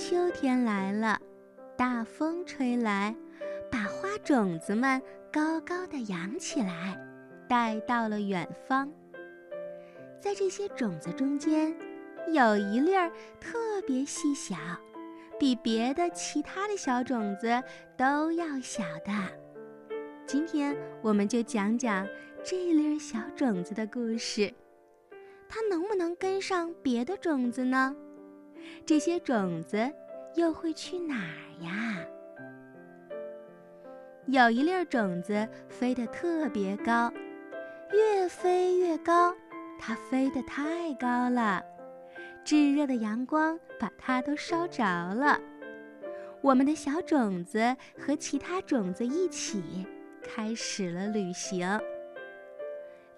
秋天来了，大风吹来，把花种子们高高的扬起来，带到了远方。在这些种子中间，有一粒儿特别细小，比别的其他的小种子都要小的。今天我们就讲讲这粒小种子的故事。它能不能跟上别的种子呢？这些种子又会去哪儿呀？有一粒种子飞得特别高，越飞越高，它飞得太高了，炙热的阳光把它都烧着了。我们的小种子和其他种子一起开始了旅行。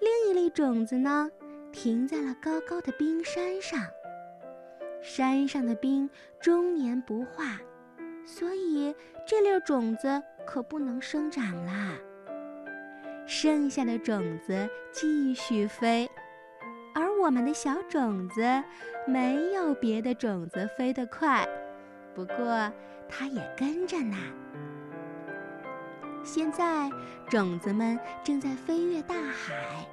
另一粒种子呢，停在了高高的冰山上。山上的冰终年不化，所以这粒种子可不能生长啦。剩下的种子继续飞，而我们的小种子没有别的种子飞得快，不过它也跟着呢。现在种子们正在飞越大海，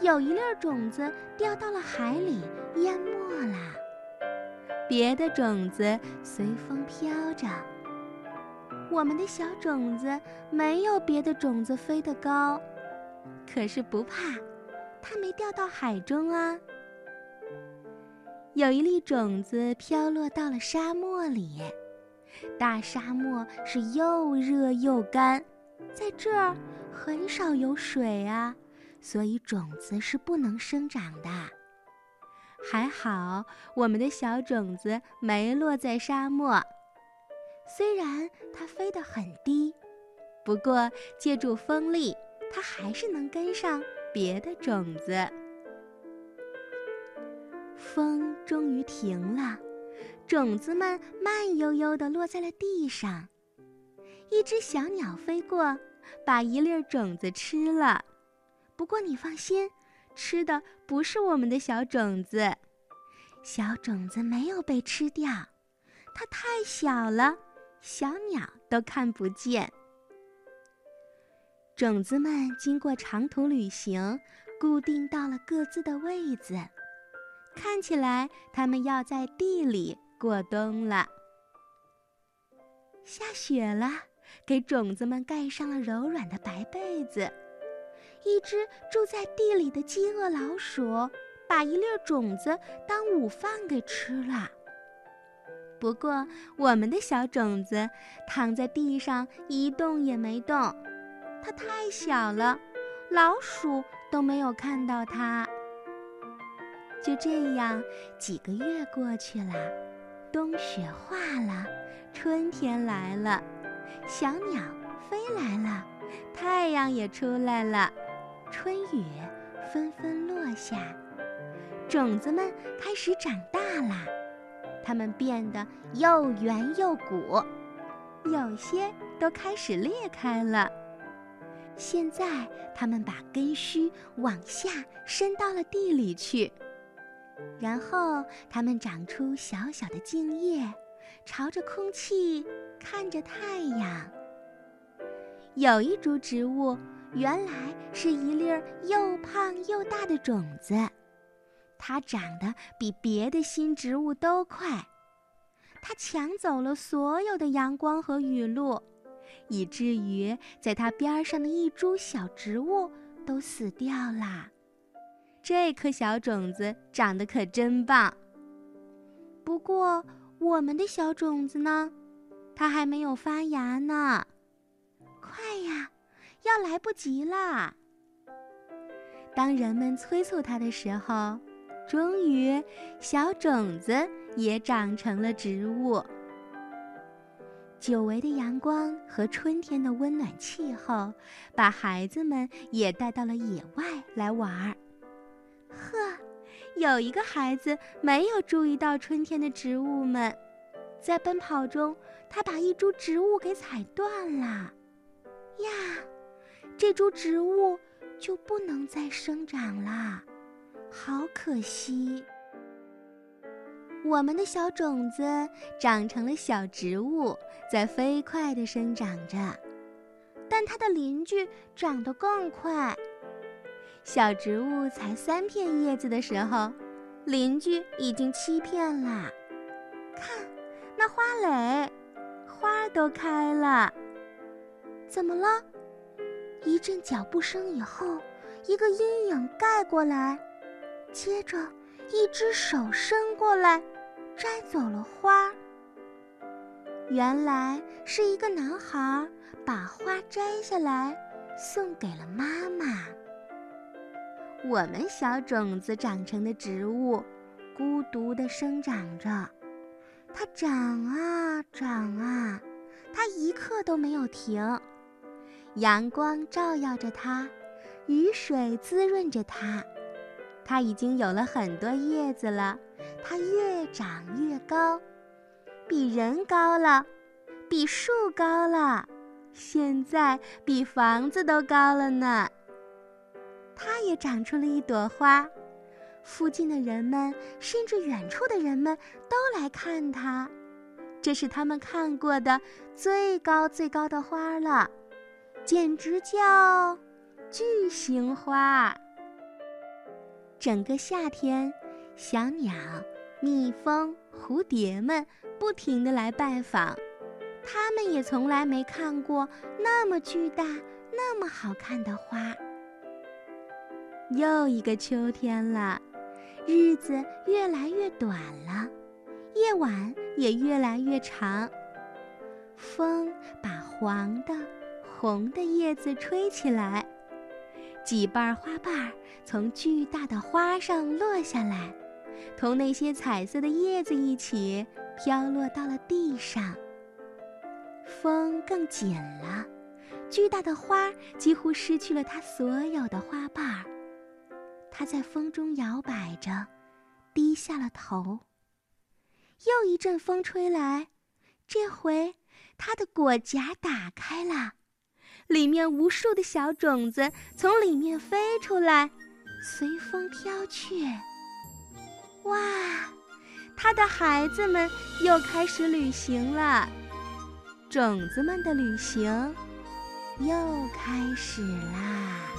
有一粒种子掉到了海里，淹没了。别的种子随风飘着，我们的小种子没有别的种子飞得高，可是不怕，它没掉到海中啊。有一粒种子飘落到了沙漠里，大沙漠是又热又干，在这儿很少有水啊，所以种子是不能生长的。还好，我们的小种子没落在沙漠。虽然它飞得很低，不过借助风力，它还是能跟上别的种子。风终于停了，种子们慢悠悠地落在了地上。一只小鸟飞过，把一粒种子吃了。不过你放心。吃的不是我们的小种子，小种子没有被吃掉，它太小了，小鸟都看不见。种子们经过长途旅行，固定到了各自的位子，看起来它们要在地里过冬了。下雪了，给种子们盖上了柔软的白被子。一只住在地里的饥饿老鼠，把一粒种子当午饭给吃了。不过，我们的小种子躺在地上一动也没动，它太小了，老鼠都没有看到它。就这样，几个月过去了，冬雪化了，春天来了，小鸟飞来了，太阳也出来了。春雨纷纷落下，种子们开始长大了，它们变得又圆又鼓，有些都开始裂开了。现在，它们把根须往下伸到了地里去，然后它们长出小小的茎叶，朝着空气，看着太阳。有一株植物。原来是一粒又胖又大的种子，它长得比别的新植物都快，它抢走了所有的阳光和雨露，以至于在它边上的一株小植物都死掉了。这颗小种子长得可真棒。不过我们的小种子呢，它还没有发芽呢。快呀！要来不及啦！当人们催促它的时候，终于，小种子也长成了植物。久违的阳光和春天的温暖气候，把孩子们也带到了野外来玩儿。呵，有一个孩子没有注意到春天的植物们，在奔跑中，他把一株植物给踩断了。呀！这株植物就不能再生长了，好可惜。我们的小种子长成了小植物，在飞快地生长着。但它的邻居长得更快。小植物才三片叶子的时候，邻居已经七片了。看，那花蕾，花都开了。怎么了？一阵脚步声以后，一个阴影盖过来，接着一只手伸过来。摘走了花，原来是一个男孩把花摘下来送给了妈妈。我们小种子长成的植物，孤独地生长着，它长啊长啊，它一刻都没有停。阳光照耀着它，雨水滋润着它，它已经有了很多叶子了。它越长越高，比人高了，比树高了，现在比房子都高了呢。它也长出了一朵花，附近的人们甚至远处的人们都来看它，这是他们看过的最高最高的花了，简直叫巨型花。整个夏天，小鸟。蜜蜂、蝴蝶们不停地来拜访，它们也从来没看过那么巨大、那么好看的花。又一个秋天了，日子越来越短了，夜晚也越来越长。风把黄的、红的叶子吹起来，几瓣花瓣从巨大的花上落下来。同那些彩色的叶子一起飘落到了地上。风更紧了，巨大的花几乎失去了它所有的花瓣。它在风中摇摆着，低下了头。又一阵风吹来，这回它的果荚打开了，里面无数的小种子从里面飞出来，随风飘去。哇，他的孩子们又开始旅行了，种子们的旅行又开始啦。